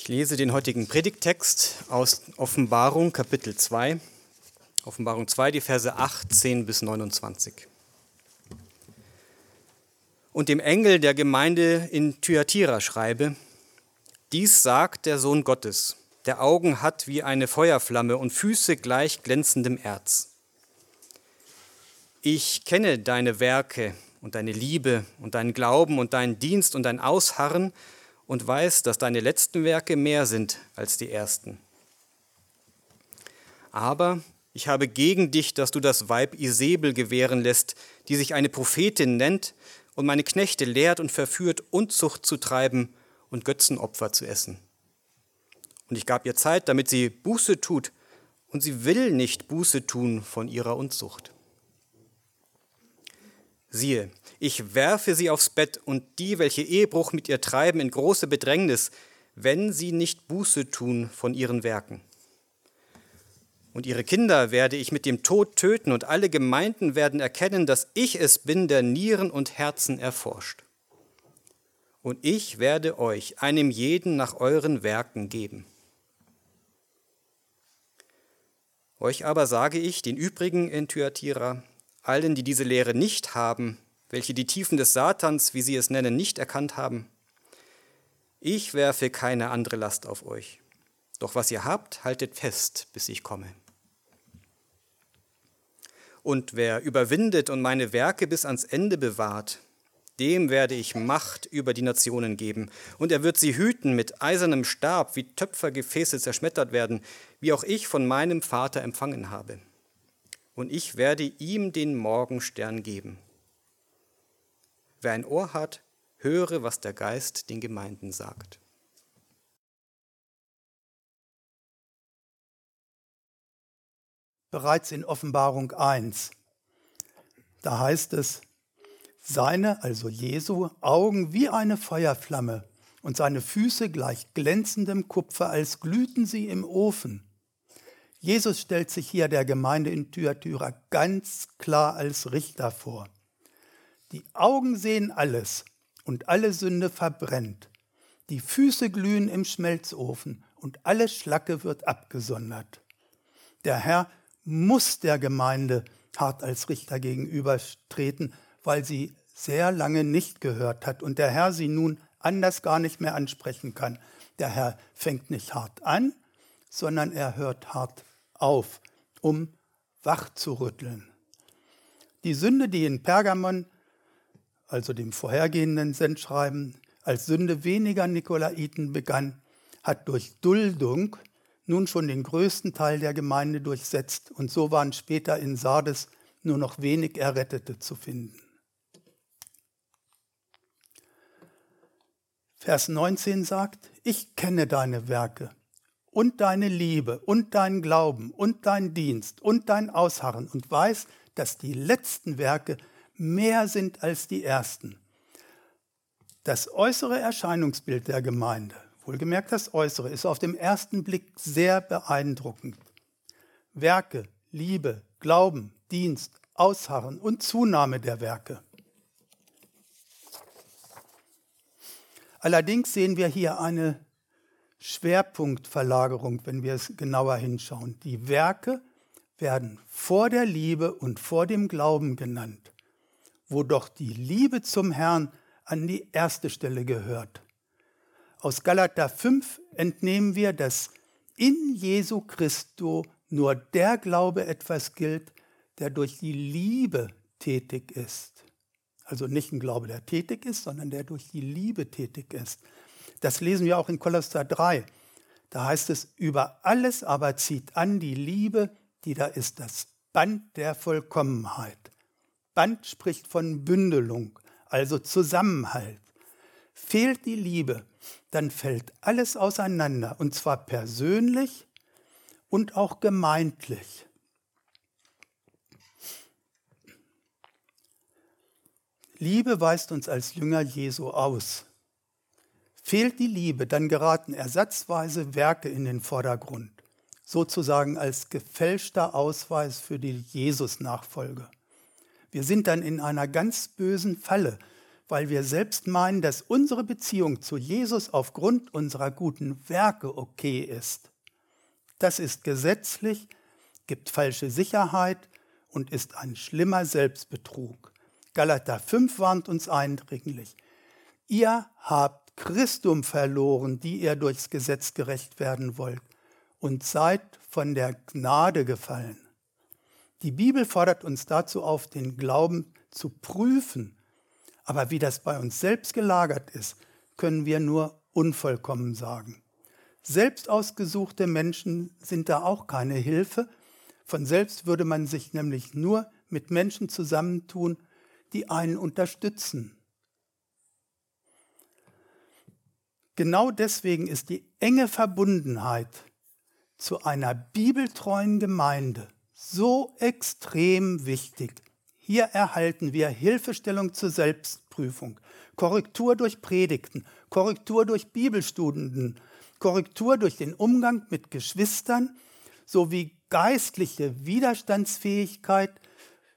Ich lese den heutigen Predigttext aus Offenbarung Kapitel 2. Offenbarung 2, die Verse 18 bis 29. Und dem Engel der Gemeinde in Thyatira schreibe, dies sagt der Sohn Gottes, der Augen hat wie eine Feuerflamme und Füße gleich glänzendem Erz. Ich kenne deine Werke und deine Liebe und deinen Glauben und deinen Dienst und dein Ausharren, und weiß, dass deine letzten Werke mehr sind als die ersten. Aber ich habe gegen dich, dass du das Weib Isabel gewähren lässt, die sich eine Prophetin nennt und meine Knechte lehrt und verführt, Unzucht zu treiben und Götzenopfer zu essen. Und ich gab ihr Zeit, damit sie Buße tut, und sie will nicht Buße tun von ihrer Unzucht. Siehe, ich werfe sie aufs Bett und die, welche Ehebruch mit ihr treiben, in große Bedrängnis, wenn sie nicht Buße tun von ihren Werken. Und ihre Kinder werde ich mit dem Tod töten, und alle Gemeinden werden erkennen, dass ich es bin, der Nieren und Herzen erforscht. Und ich werde euch einem jeden nach euren Werken geben. Euch aber sage ich, den übrigen in Thyatira, allen, die diese Lehre nicht haben, welche die Tiefen des Satans, wie sie es nennen, nicht erkannt haben, ich werfe keine andere Last auf euch. Doch was ihr habt, haltet fest, bis ich komme. Und wer überwindet und meine Werke bis ans Ende bewahrt, dem werde ich Macht über die Nationen geben, und er wird sie hüten mit eisernem Stab, wie Töpfergefäße zerschmettert werden, wie auch ich von meinem Vater empfangen habe und ich werde ihm den Morgenstern geben. Wer ein Ohr hat, höre, was der Geist den Gemeinden sagt. Bereits in Offenbarung 1, da heißt es, seine, also Jesu, Augen wie eine Feuerflamme und seine Füße gleich glänzendem Kupfer, als glühten sie im Ofen. Jesus stellt sich hier der Gemeinde in Thyatira ganz klar als Richter vor. Die Augen sehen alles und alle Sünde verbrennt. Die Füße glühen im Schmelzofen und alle Schlacke wird abgesondert. Der Herr muss der Gemeinde hart als Richter gegenübertreten, weil sie sehr lange nicht gehört hat und der Herr sie nun anders gar nicht mehr ansprechen kann. Der Herr fängt nicht hart an, sondern er hört hart auf, um wach zu rütteln. Die Sünde, die in Pergamon, also dem vorhergehenden Sendschreiben, als Sünde weniger Nikolaiten begann, hat durch Duldung nun schon den größten Teil der Gemeinde durchsetzt und so waren später in Sardes nur noch wenig Errettete zu finden. Vers 19 sagt, ich kenne deine Werke, und deine Liebe und dein Glauben und dein Dienst und dein Ausharren und weiß, dass die letzten Werke mehr sind als die ersten. Das äußere Erscheinungsbild der Gemeinde, wohlgemerkt das äußere, ist auf dem ersten Blick sehr beeindruckend. Werke, Liebe, Glauben, Dienst, Ausharren und Zunahme der Werke. Allerdings sehen wir hier eine Schwerpunktverlagerung, wenn wir es genauer hinschauen. Die Werke werden vor der Liebe und vor dem Glauben genannt, wo doch die Liebe zum Herrn an die erste Stelle gehört. Aus Galater 5 entnehmen wir, dass in Jesu Christo nur der Glaube etwas gilt, der durch die Liebe tätig ist. Also nicht ein Glaube, der tätig ist, sondern der durch die Liebe tätig ist. Das lesen wir auch in Kolosser 3. Da heißt es, über alles aber zieht an die Liebe, die da ist, das Band der Vollkommenheit. Band spricht von Bündelung, also Zusammenhalt. Fehlt die Liebe, dann fällt alles auseinander, und zwar persönlich und auch gemeintlich. Liebe weist uns als Jünger Jesu aus. Fehlt die Liebe, dann geraten ersatzweise Werke in den Vordergrund, sozusagen als gefälschter Ausweis für die Jesus-Nachfolge. Wir sind dann in einer ganz bösen Falle, weil wir selbst meinen, dass unsere Beziehung zu Jesus aufgrund unserer guten Werke okay ist. Das ist gesetzlich, gibt falsche Sicherheit und ist ein schlimmer Selbstbetrug. Galater 5 warnt uns eindringlich. Ihr habt Christum verloren, die ihr durchs Gesetz gerecht werden wollt, und seid von der Gnade gefallen. Die Bibel fordert uns dazu auf, den Glauben zu prüfen. Aber wie das bei uns selbst gelagert ist, können wir nur unvollkommen sagen. Selbst ausgesuchte Menschen sind da auch keine Hilfe. Von selbst würde man sich nämlich nur mit Menschen zusammentun, die einen unterstützen. Genau deswegen ist die enge Verbundenheit zu einer bibeltreuen Gemeinde so extrem wichtig. Hier erhalten wir Hilfestellung zur Selbstprüfung, Korrektur durch Predigten, Korrektur durch Bibelstudien, Korrektur durch den Umgang mit Geschwistern sowie geistliche Widerstandsfähigkeit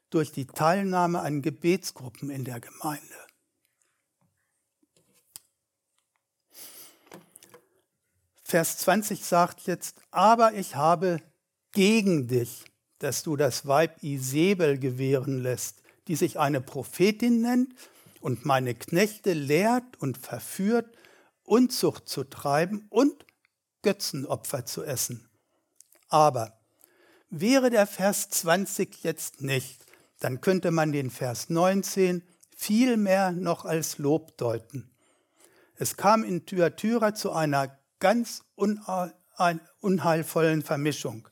durch die Teilnahme an Gebetsgruppen in der Gemeinde. Vers 20 sagt jetzt, aber ich habe gegen dich dass du das Weib Isabel gewähren lässt, die sich eine Prophetin nennt und meine Knechte lehrt und verführt, Unzucht zu treiben und Götzenopfer zu essen. Aber wäre der Vers 20 jetzt nicht, dann könnte man den Vers 19 viel mehr noch als Lob deuten. Es kam in Thyatira zu einer ganz unheilvollen Vermischung.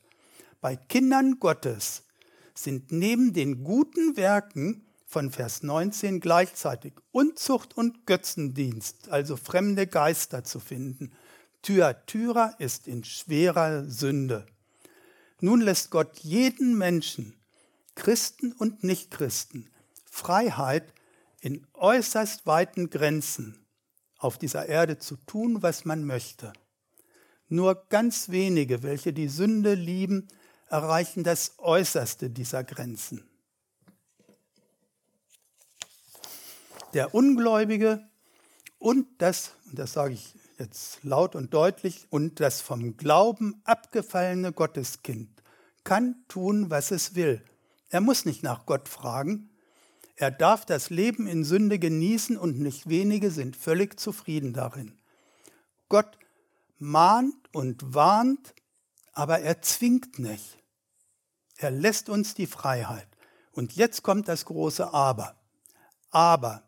Bei Kindern Gottes sind neben den guten Werken von Vers 19 gleichzeitig Unzucht und Götzendienst, also fremde Geister zu finden. Thyatira ist in schwerer Sünde. Nun lässt Gott jeden Menschen, Christen und Nichtchristen, Freiheit in äußerst weiten Grenzen auf dieser Erde zu tun, was man möchte. Nur ganz wenige, welche die Sünde lieben, erreichen das Äußerste dieser Grenzen. Der Ungläubige und das, und das sage ich jetzt laut und deutlich, und das vom Glauben abgefallene Gotteskind kann tun, was es will. Er muss nicht nach Gott fragen. Er darf das Leben in Sünde genießen und nicht wenige sind völlig zufrieden darin. Gott mahnt und warnt, aber er zwingt nicht. Er lässt uns die Freiheit. Und jetzt kommt das große Aber. Aber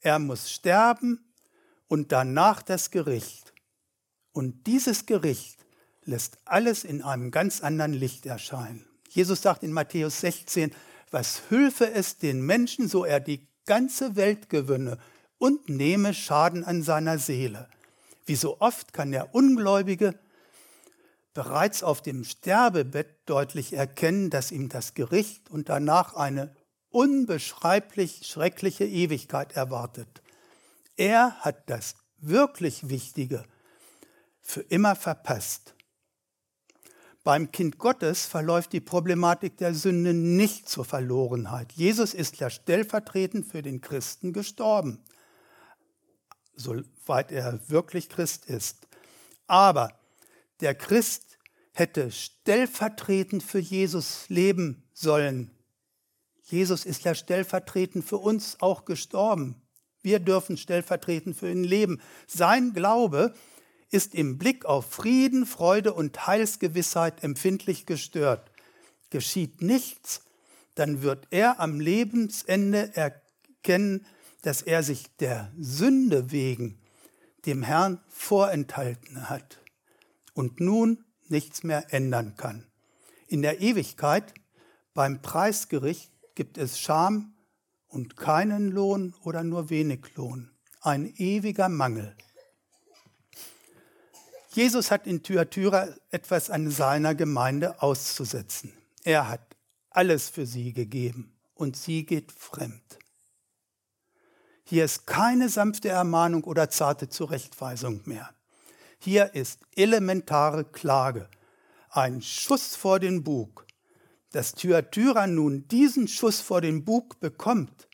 er muss sterben und danach das Gericht. Und dieses Gericht lässt alles in einem ganz anderen Licht erscheinen. Jesus sagt in Matthäus 16, was hülfe es den Menschen, so er die ganze Welt gewönne und nehme Schaden an seiner Seele. Wie so oft kann der Ungläubige bereits auf dem Sterbebett deutlich erkennen, dass ihm das Gericht und danach eine unbeschreiblich schreckliche Ewigkeit erwartet. Er hat das wirklich Wichtige für immer verpasst. Beim Kind Gottes verläuft die Problematik der Sünde nicht zur Verlorenheit. Jesus ist ja stellvertretend für den Christen gestorben, soweit er wirklich Christ ist. Aber der Christ hätte stellvertretend für Jesus leben sollen. Jesus ist ja stellvertretend für uns auch gestorben. Wir dürfen stellvertretend für ihn leben. Sein Glaube ist im Blick auf Frieden, Freude und Heilsgewissheit empfindlich gestört. Geschieht nichts, dann wird er am Lebensende erkennen, dass er sich der Sünde wegen dem Herrn vorenthalten hat und nun nichts mehr ändern kann. In der Ewigkeit beim Preisgericht gibt es Scham und keinen Lohn oder nur wenig Lohn, ein ewiger Mangel. Jesus hat in Thyatira etwas an seiner Gemeinde auszusetzen. Er hat alles für sie gegeben und sie geht fremd. Hier ist keine sanfte Ermahnung oder zarte Zurechtweisung mehr. Hier ist elementare Klage, ein Schuss vor den Bug. Dass Thyatira nun diesen Schuss vor den Bug bekommt,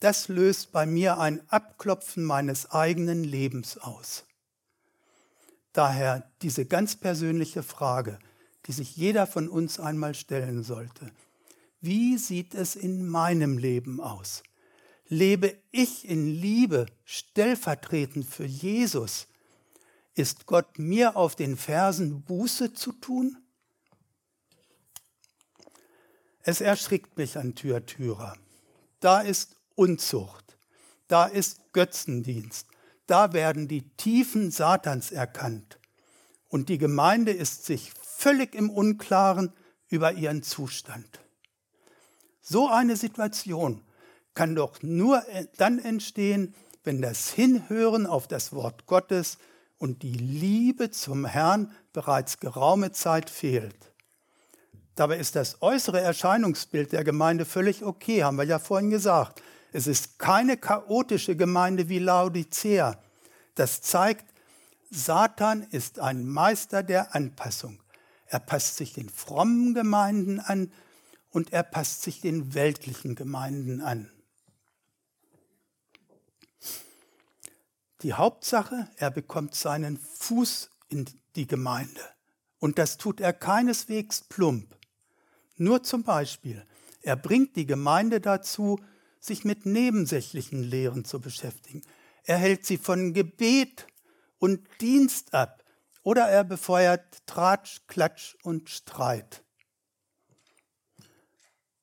das löst bei mir ein Abklopfen meines eigenen Lebens aus. Daher diese ganz persönliche Frage, die sich jeder von uns einmal stellen sollte. Wie sieht es in meinem Leben aus? Lebe ich in Liebe stellvertretend für Jesus? Ist Gott mir auf den Fersen Buße zu tun? Es erschrickt mich an Türtürer. Da ist Unzucht, da ist Götzendienst, da werden die Tiefen Satans erkannt. Und die Gemeinde ist sich völlig im Unklaren über ihren Zustand. So eine Situation kann doch nur dann entstehen, wenn das Hinhören auf das Wort Gottes und die Liebe zum Herrn bereits geraume Zeit fehlt. Dabei ist das äußere Erscheinungsbild der Gemeinde völlig okay, haben wir ja vorhin gesagt. Es ist keine chaotische Gemeinde wie Laodicea. Das zeigt, Satan ist ein Meister der Anpassung. Er passt sich den frommen Gemeinden an und er passt sich den weltlichen Gemeinden an. Die Hauptsache, er bekommt seinen Fuß in die Gemeinde. Und das tut er keineswegs plump. Nur zum Beispiel, er bringt die Gemeinde dazu, sich mit nebensächlichen Lehren zu beschäftigen. Er hält sie von Gebet und Dienst ab oder er befeuert Tratsch, Klatsch und Streit.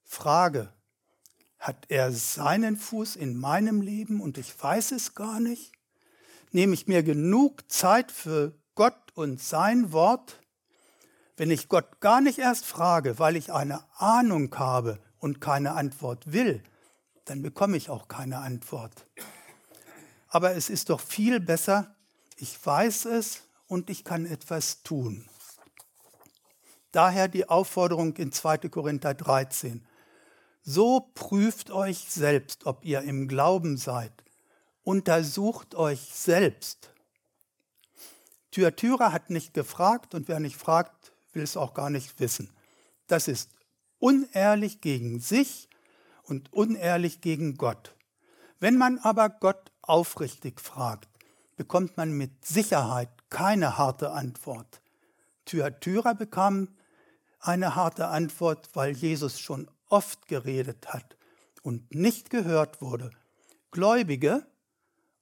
Frage, hat er seinen Fuß in meinem Leben und ich weiß es gar nicht? Nehme ich mir genug Zeit für Gott und sein Wort? Wenn ich Gott gar nicht erst frage, weil ich eine Ahnung habe und keine Antwort will, dann bekomme ich auch keine Antwort. Aber es ist doch viel besser, ich weiß es und ich kann etwas tun. Daher die Aufforderung in 2. Korinther 13. So prüft euch selbst, ob ihr im Glauben seid. Untersucht euch selbst. Thyatira hat nicht gefragt und wer nicht fragt, will es auch gar nicht wissen. Das ist unehrlich gegen sich und unehrlich gegen Gott. Wenn man aber Gott aufrichtig fragt, bekommt man mit Sicherheit keine harte Antwort. Thyatira bekam eine harte Antwort, weil Jesus schon oft geredet hat und nicht gehört wurde. Gläubige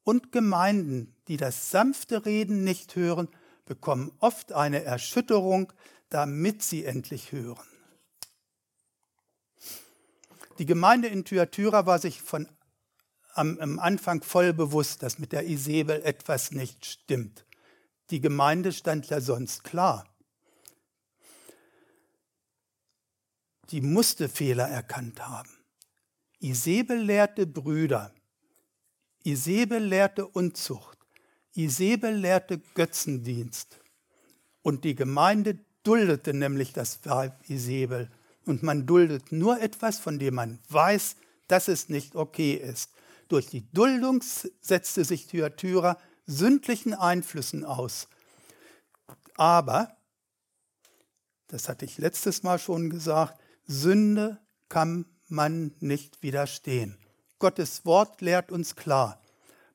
und Gemeinden, die das sanfte Reden nicht hören, bekommen oft eine Erschütterung, damit sie endlich hören. Die Gemeinde in Thyatira war sich von am, am Anfang voll bewusst, dass mit der Isabel etwas nicht stimmt. Die Gemeinde stand ja sonst klar. Die musste Fehler erkannt haben. Isabel lehrte Brüder. Isabel lehrte Unzucht. Isabel lehrte Götzendienst. Und die Gemeinde duldete nämlich das Weib Isabel. Und man duldet nur etwas, von dem man weiß, dass es nicht okay ist. Durch die Duldung setzte sich Thyatira sündlichen Einflüssen aus. Aber, das hatte ich letztes Mal schon gesagt, Sünde kann man nicht widerstehen. Gottes Wort lehrt uns klar,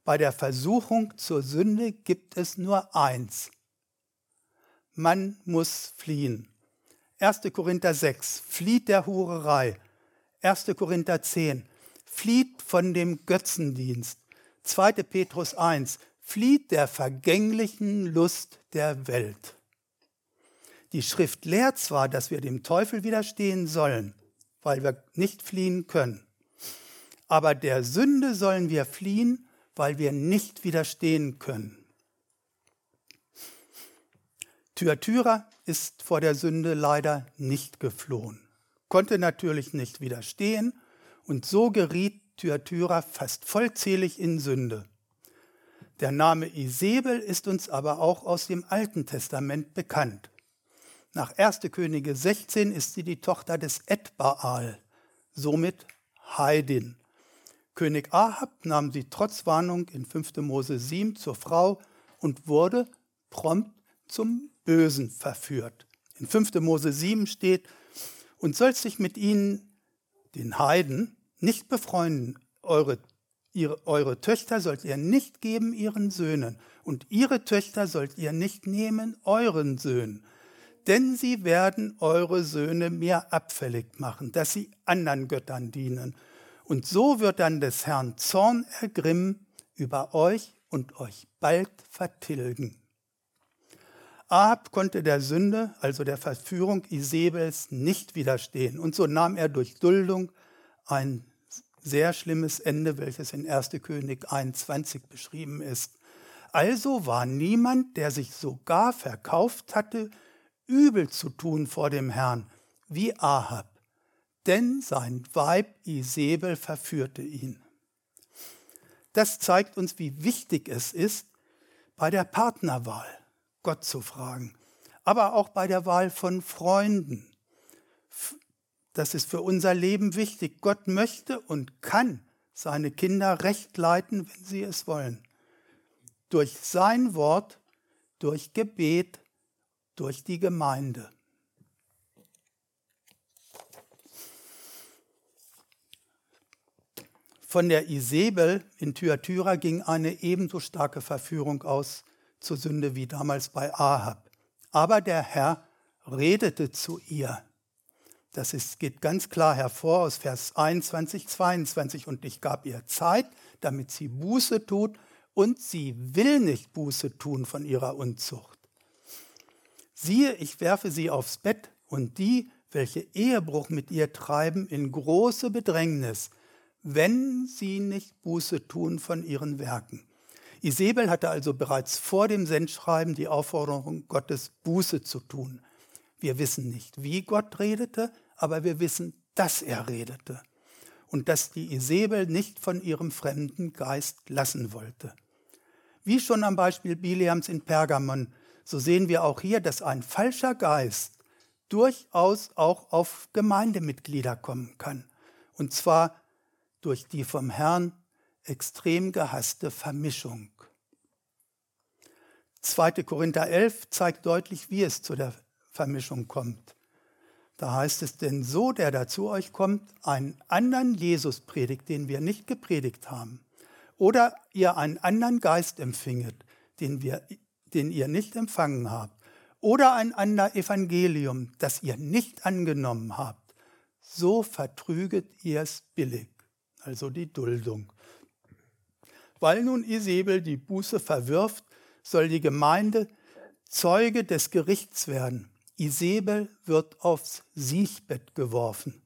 bei der Versuchung zur Sünde gibt es nur eins. Man muss fliehen. 1. Korinther 6, flieht der Hurerei. 1. Korinther 10, flieht von dem Götzendienst. 2. Petrus 1, flieht der vergänglichen Lust der Welt. Die Schrift lehrt zwar, dass wir dem Teufel widerstehen sollen, weil wir nicht fliehen können, aber der Sünde sollen wir fliehen, weil wir nicht widerstehen können. Thyatira ist vor der Sünde leider nicht geflohen, konnte natürlich nicht widerstehen und so geriet Thyatira fast vollzählig in Sünde. Der Name Isabel ist uns aber auch aus dem Alten Testament bekannt. Nach 1. Könige 16 ist sie die Tochter des Edbaal, somit Heidin. König Ahab nahm sie trotz Warnung in 5. Mose 7 zur Frau und wurde prompt zum Bösen verführt. In 5. Mose 7 steht, und sollst dich mit ihnen, den Heiden, nicht befreunden eure, ihre, eure Töchter sollt ihr nicht geben ihren Söhnen, und ihre Töchter sollt ihr nicht nehmen euren Söhnen. Denn sie werden eure Söhne mir abfällig machen, dass sie anderen Göttern dienen. Und so wird dann des Herrn Zorn ergrimmen über euch und euch bald vertilgen. Ahab konnte der Sünde, also der Verführung Isabels, nicht widerstehen. Und so nahm er durch Duldung ein sehr schlimmes Ende, welches in 1. König 21 beschrieben ist. Also war niemand, der sich sogar verkauft hatte, übel zu tun vor dem Herrn, wie Ahab, denn sein Weib Isabel verführte ihn. Das zeigt uns, wie wichtig es ist, bei der Partnerwahl Gott zu fragen, aber auch bei der Wahl von Freunden. Das ist für unser Leben wichtig. Gott möchte und kann seine Kinder recht leiten, wenn sie es wollen. Durch sein Wort, durch Gebet, durch die Gemeinde. Von der Isabel in Thyatira ging eine ebenso starke Verführung aus zur Sünde wie damals bei Ahab. Aber der Herr redete zu ihr. Das ist, geht ganz klar hervor aus Vers 21, 22. Und ich gab ihr Zeit, damit sie Buße tut, und sie will nicht Buße tun von ihrer Unzucht. Siehe, ich werfe sie aufs Bett, und die, welche Ehebruch mit ihr treiben, in große Bedrängnis, wenn sie nicht Buße tun von ihren Werken. Isabel hatte also bereits vor dem Sendschreiben die Aufforderung Gottes, Buße zu tun. Wir wissen nicht, wie Gott redete, aber wir wissen, dass er redete und dass die Isabel nicht von ihrem fremden Geist lassen wollte. Wie schon am Beispiel Bileams in Pergamon, so sehen wir auch hier, dass ein falscher Geist durchaus auch auf Gemeindemitglieder kommen kann. Und zwar durch die vom Herrn extrem gehasste Vermischung. 2. Korinther 11 zeigt deutlich, wie es zu der Vermischung kommt. Da heißt es, denn so, der da zu euch kommt, einen anderen Jesus predigt, den wir nicht gepredigt haben, oder ihr einen anderen Geist empfinget, den, wir, den ihr nicht empfangen habt, oder ein anderes Evangelium, das ihr nicht angenommen habt, so vertrüget ihr es billig, also die Duldung. Weil nun Isabel die Buße verwirft, soll die Gemeinde Zeuge des Gerichts werden. Isabel wird aufs Siechbett geworfen.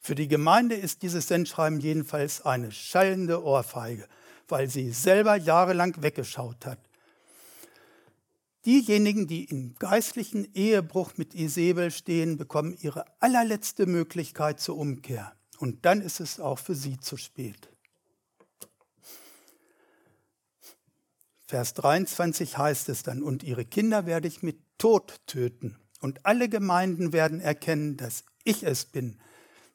Für die Gemeinde ist dieses Sendschreiben jedenfalls eine schallende Ohrfeige, weil sie selber jahrelang weggeschaut hat. Diejenigen, die im geistlichen Ehebruch mit Isabel stehen, bekommen ihre allerletzte Möglichkeit zur Umkehr. Und dann ist es auch für sie zu spät. Vers 23 heißt es dann, und ihre Kinder werde ich mit Tod töten. Und alle Gemeinden werden erkennen, dass ich es bin,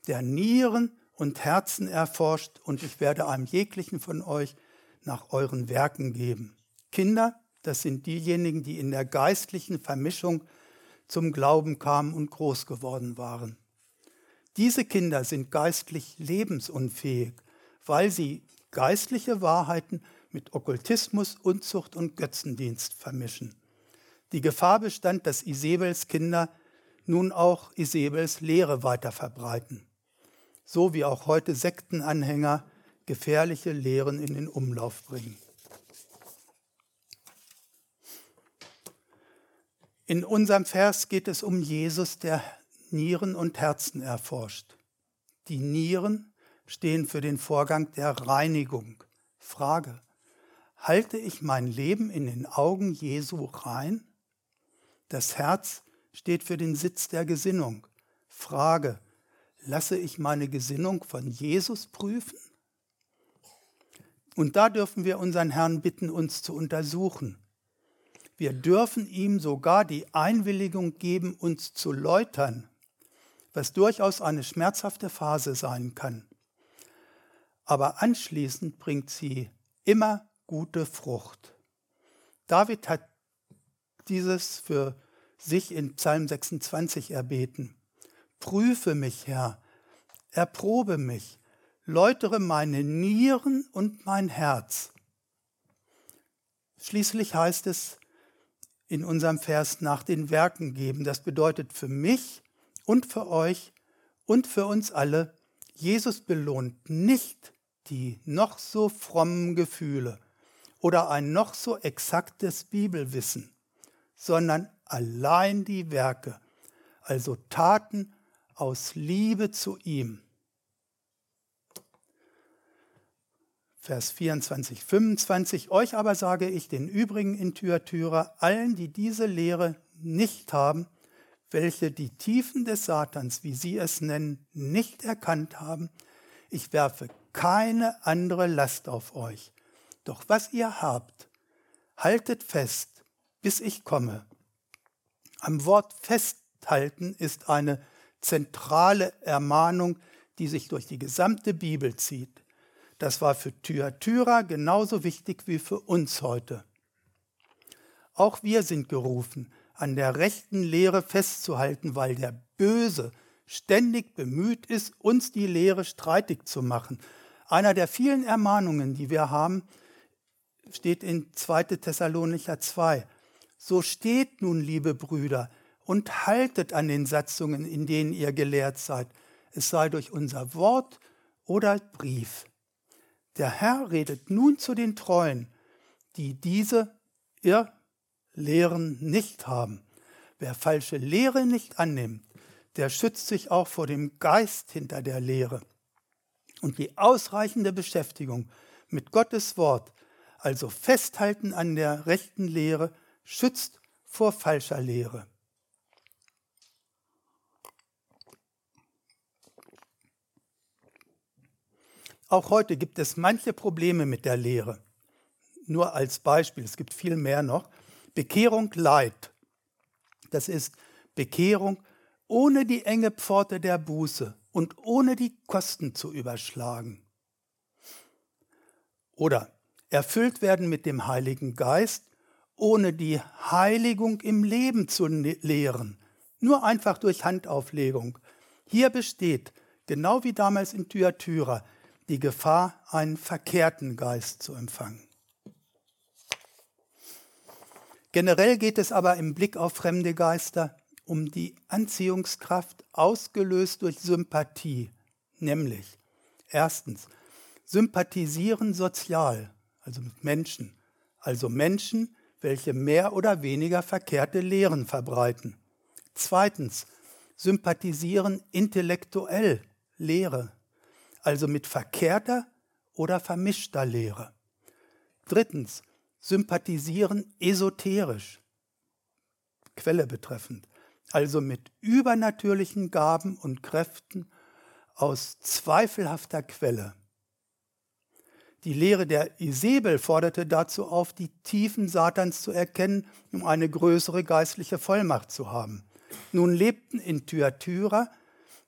der Nieren und Herzen erforscht, und ich werde einem jeglichen von euch nach euren Werken geben. Kinder, das sind diejenigen, die in der geistlichen Vermischung zum Glauben kamen und groß geworden waren. Diese Kinder sind geistlich lebensunfähig, weil sie geistliche Wahrheiten mit Okkultismus, Unzucht und Götzendienst vermischen. Die Gefahr bestand, dass Isabels Kinder nun auch Isabels Lehre weiter verbreiten, so wie auch heute Sektenanhänger gefährliche Lehren in den Umlauf bringen. In unserem Vers geht es um Jesus, der Nieren und Herzen erforscht. Die Nieren stehen für den Vorgang der Reinigung. Frage, Halte ich mein Leben in den Augen Jesu rein? Das Herz steht für den Sitz der Gesinnung. Frage, lasse ich meine Gesinnung von Jesus prüfen? Und da dürfen wir unseren Herrn bitten, uns zu untersuchen. Wir dürfen ihm sogar die Einwilligung geben, uns zu läutern, was durchaus eine schmerzhafte Phase sein kann. Aber anschließend bringt sie immer gute Frucht. David hat dieses für sich in Psalm 26 erbeten. Prüfe mich, Herr, erprobe mich, läutere meine Nieren und mein Herz. Schließlich heißt es in unserem Vers nach den Werken geben. Das bedeutet für mich und für euch und für uns alle, Jesus belohnt nicht die noch so frommen Gefühle oder ein noch so exaktes Bibelwissen, sondern allein die Werke, also Taten aus Liebe zu ihm. Vers 24, 25. Euch aber sage ich den übrigen in Thyatira, allen, die diese Lehre nicht haben, welche die Tiefen des Satans, wie sie es nennen, nicht erkannt haben, ich werfe keine andere Last auf euch. Doch was ihr habt, haltet fest, bis ich komme. Am Wort festhalten ist eine zentrale Ermahnung, die sich durch die gesamte Bibel zieht. Das war für Thyatira genauso wichtig wie für uns heute. Auch wir sind gerufen, an der rechten Lehre festzuhalten, weil der Böse ständig bemüht ist, uns die Lehre streitig zu machen. Einer der vielen Ermahnungen, die wir haben, steht in 2. Thessalonicher 2. So steht nun, liebe Brüder, und haltet an den Satzungen, in denen ihr gelehrt seid, es sei durch unser Wort oder Brief. Der Herr redet nun zu den Treuen, die diese Irrlehren nicht haben. Wer falsche Lehre nicht annimmt, der schützt sich auch vor dem Geist hinter der Lehre. Und die ausreichende Beschäftigung mit Gottes Wort, also Festhalten an der rechten Lehre, schützt vor falscher Lehre. Auch heute gibt es manche Probleme mit der Lehre. Nur als Beispiel, es gibt viel mehr noch. Bekehrung Leid. Das ist Bekehrung ohne die enge Pforte der Buße und ohne die Kosten zu überschlagen. Oder erfüllt werden mit dem Heiligen Geist, ohne die Heiligung im Leben zu lehren, nur einfach durch Handauflegung. Hier besteht, genau wie damals in Thyatira, die Gefahr, einen verkehrten Geist zu empfangen. Generell geht es aber im Blick auf fremde Geister um die Anziehungskraft ausgelöst durch Sympathie, nämlich erstens sympathisieren sozial, also mit Menschen, also Menschen, welche mehr oder weniger verkehrte Lehren verbreiten. Zweitens sympathisieren intellektuell Lehre, also mit verkehrter oder vermischter Lehre. Drittens, sympathisieren esoterisch, Quelle betreffend, also mit übernatürlichen Gaben und Kräften aus zweifelhafter Quelle. Die Lehre der Isabel forderte dazu auf, die Tiefen Satans zu erkennen, um eine größere geistliche Vollmacht zu haben. Nun lebten in Thyatira,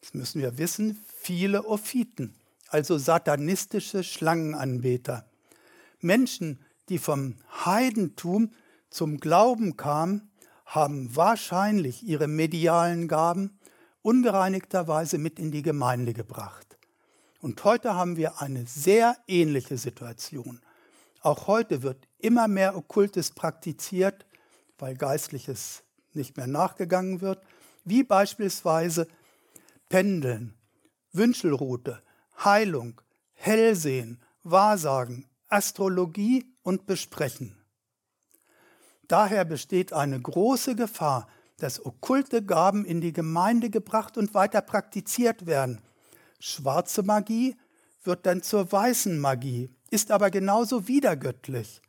das müssen wir wissen, viele Ophiten, also satanistische Schlangenanbeter. Menschen, die vom Heidentum zum Glauben kamen, haben wahrscheinlich ihre medialen Gaben ungereinigterweise mit in die Gemeinde gebracht. Und heute haben wir eine sehr ähnliche Situation. Auch heute wird immer mehr Okkultes praktiziert, weil Geistliches nicht mehr nachgegangen wird, wie beispielsweise Pendeln, Wünschelrute, Heilung, Hellsehen, Wahrsagen, Astrologie und Besprechen. Daher besteht eine große Gefahr, dass okkulte Gaben in die Gemeinde gebracht und weiter praktiziert werden. Schwarze Magie wird dann zur weißen Magie, ist aber genauso wiedergöttlich.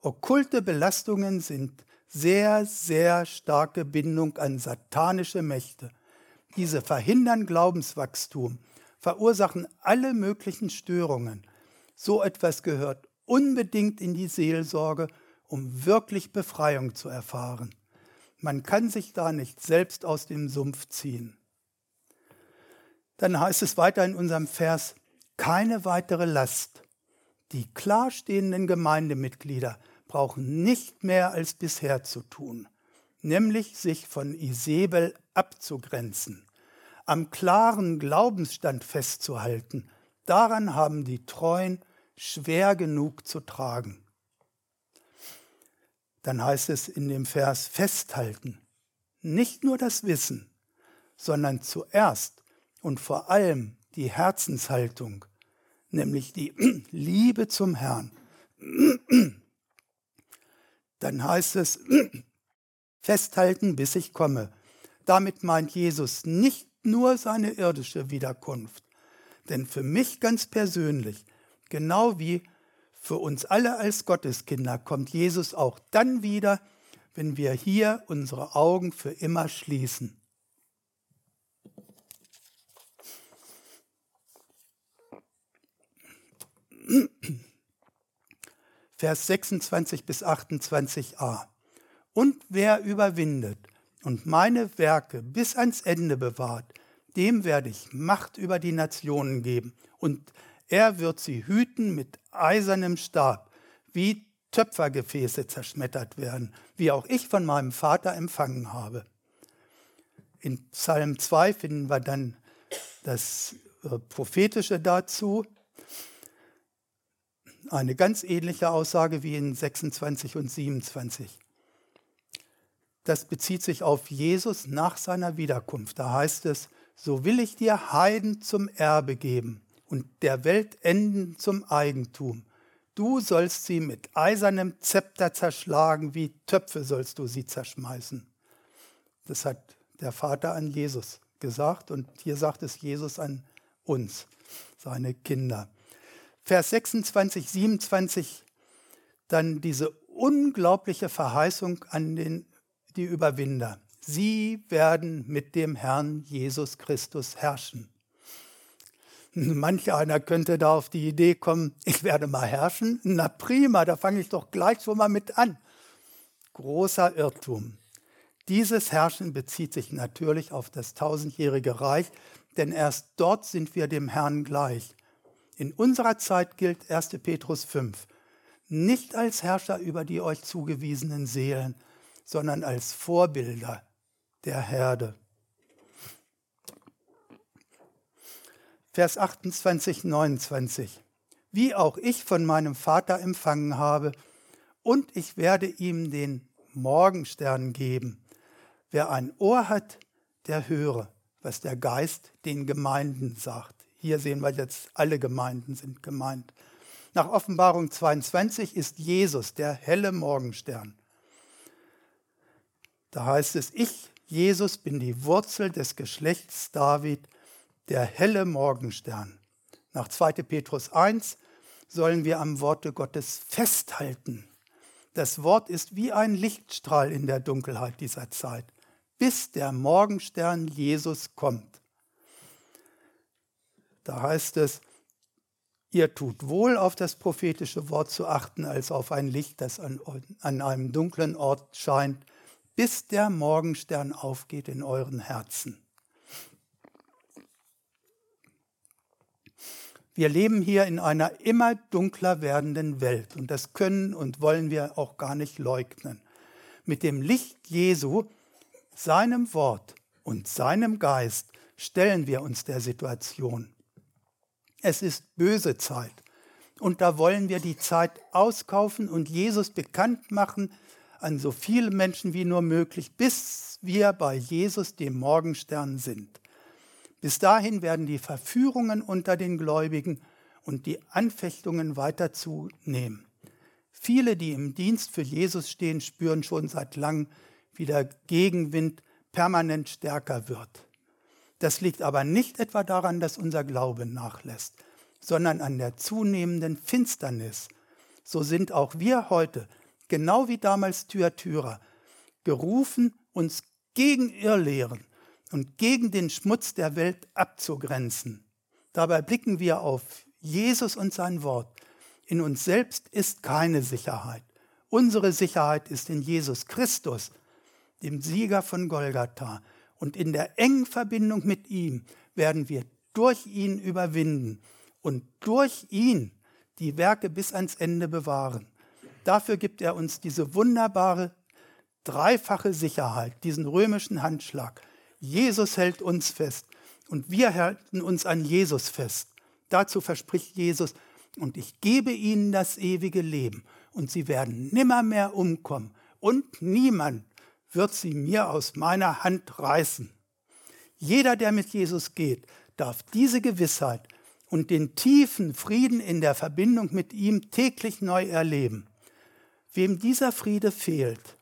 Okkulte Belastungen sind sehr, sehr starke Bindung an satanische Mächte. Diese verhindern Glaubenswachstum verursachen alle möglichen Störungen. So etwas gehört unbedingt in die Seelsorge, um wirklich Befreiung zu erfahren. Man kann sich da nicht selbst aus dem Sumpf ziehen. Dann heißt es weiter in unserem Vers, keine weitere Last. Die klarstehenden Gemeindemitglieder brauchen nicht mehr als bisher zu tun, nämlich sich von Isabel abzugrenzen am klaren Glaubensstand festzuhalten, daran haben die Treuen schwer genug zu tragen. Dann heißt es in dem Vers festhalten, nicht nur das Wissen, sondern zuerst und vor allem die Herzenshaltung, nämlich die Liebe zum Herrn. Dann heißt es festhalten, bis ich komme. Damit meint Jesus nicht nur seine irdische Wiederkunft, denn für mich ganz persönlich, genau wie für uns alle als Gotteskinder, kommt Jesus auch dann wieder, wenn wir hier unsere Augen für immer schließen. Vers 26 bis 28a. Und wer überwindet und meine Werke bis ans Ende bewahrt, dem werde ich Macht über die Nationen geben, und er wird sie hüten mit eisernem Stab, wie Töpfergefäße zerschmettert werden, wie auch ich von meinem Vater empfangen habe. In Psalm 2 finden wir dann das äh, Prophetische dazu. Eine ganz ähnliche Aussage wie in 26 und 27. Das bezieht sich auf Jesus nach seiner Wiederkunft. Da heißt es, so will ich dir Heiden zum Erbe geben und der Welt Enden zum Eigentum. Du sollst sie mit eisernem Zepter zerschlagen, wie Töpfe sollst du sie zerschmeißen. Das hat der Vater an Jesus gesagt und hier sagt es Jesus an uns, seine Kinder. Vers 26, 27, dann diese unglaubliche Verheißung an den, die Überwinder. Sie werden mit dem Herrn Jesus Christus herrschen. Manch einer könnte da auf die Idee kommen, ich werde mal herrschen. Na prima, da fange ich doch gleich schon mal mit an. Großer Irrtum. Dieses Herrschen bezieht sich natürlich auf das tausendjährige Reich, denn erst dort sind wir dem Herrn gleich. In unserer Zeit gilt 1. Petrus 5, nicht als Herrscher über die euch zugewiesenen Seelen, sondern als Vorbilder der Herde. Vers 28, 29. Wie auch ich von meinem Vater empfangen habe, und ich werde ihm den Morgenstern geben. Wer ein Ohr hat, der höre, was der Geist den Gemeinden sagt. Hier sehen wir jetzt, alle Gemeinden sind gemeint. Nach Offenbarung 22 ist Jesus der helle Morgenstern. Da heißt es, ich, Jesus, bin die Wurzel des Geschlechts David, der helle Morgenstern. Nach 2. Petrus 1 sollen wir am Worte Gottes festhalten. Das Wort ist wie ein Lichtstrahl in der Dunkelheit dieser Zeit, bis der Morgenstern Jesus kommt. Da heißt es, ihr tut wohl auf das prophetische Wort zu achten, als auf ein Licht, das an, an einem dunklen Ort scheint, bis der Morgenstern aufgeht in euren Herzen. Wir leben hier in einer immer dunkler werdenden Welt und das können und wollen wir auch gar nicht leugnen. Mit dem Licht Jesu, seinem Wort und seinem Geist stellen wir uns der Situation. Es ist böse Zeit und da wollen wir die Zeit auskaufen und Jesus bekannt machen an so viele Menschen wie nur möglich, bis wir bei Jesus dem Morgenstern sind. Bis dahin werden die Verführungen unter den Gläubigen und die Anfechtungen weiter zunehmen. Viele, die im Dienst für Jesus stehen, spüren schon seit langem, wie der Gegenwind permanent stärker wird. Das liegt aber nicht etwa daran, dass unser Glaube nachlässt, sondern an der zunehmenden Finsternis. So sind auch wir heute, genau wie damals Thyatira, gerufen, uns gegen Irrlehren und gegen den Schmutz der Welt abzugrenzen. Dabei blicken wir auf Jesus und sein Wort. In uns selbst ist keine Sicherheit. Unsere Sicherheit ist in Jesus Christus, dem Sieger von Golgatha. Und in der engen Verbindung mit ihm werden wir durch ihn überwinden und durch ihn die Werke bis ans Ende bewahren. Dafür gibt er uns diese wunderbare dreifache Sicherheit, diesen römischen Handschlag. Jesus hält uns fest und wir halten uns an Jesus fest. dazu verspricht Jesus, und ich gebe ihnen das ewige Leben, und sie werden nimmermehr umkommen, und niemand wird sie mir aus meiner Hand reißen. Jeder, der mit Jesus geht, darf diese Gewissheit und den tiefen Frieden in der Verbindung mit ihm täglich neu erleben. Wem dieser Friede fehlt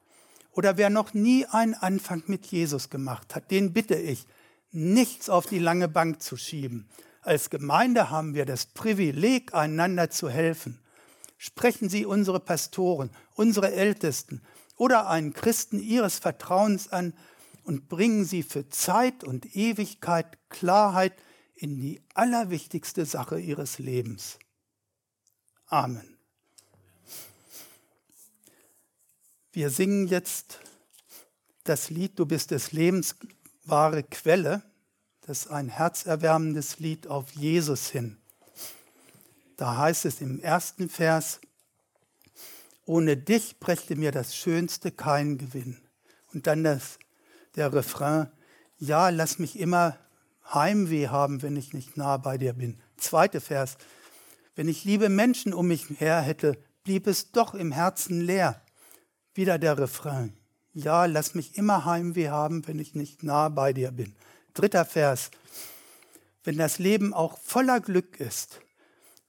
oder wer noch nie einen Anfang mit Jesus gemacht hat, den bitte ich, nichts auf die lange Bank zu schieben. Als Gemeinde haben wir das Privileg, einander zu helfen. Sprechen Sie unsere Pastoren, unsere Ältesten oder einen Christen Ihres Vertrauens an und bringen Sie für Zeit und Ewigkeit Klarheit in die allerwichtigste Sache Ihres Lebens. Amen. Wir singen jetzt das Lied Du bist des Lebens wahre Quelle. Das ist ein herzerwärmendes Lied auf Jesus hin. Da heißt es im ersten Vers, ohne dich brächte mir das Schönste keinen Gewinn. Und dann das, der Refrain, ja, lass mich immer Heimweh haben, wenn ich nicht nah bei dir bin. Zweiter Vers, wenn ich liebe Menschen um mich her hätte, blieb es doch im Herzen leer. Wieder der Refrain, ja, lass mich immer Heimweh haben, wenn ich nicht nah bei dir bin. Dritter Vers, wenn das Leben auch voller Glück ist,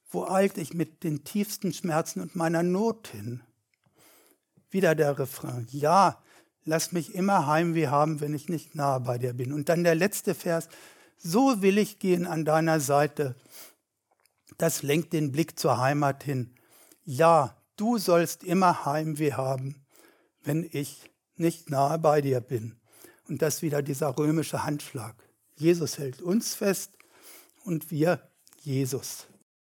wo eilt ich mit den tiefsten Schmerzen und meiner Not hin? Wieder der Refrain. Ja, lass mich immer Heimweh haben, wenn ich nicht nahe bei dir bin. Und dann der letzte Vers. So will ich gehen an deiner Seite. Das lenkt den Blick zur Heimat hin. Ja, du sollst immer Heimweh haben, wenn ich nicht nahe bei dir bin. Und das wieder dieser römische Handschlag. Jesus hält uns fest und wir Jesus.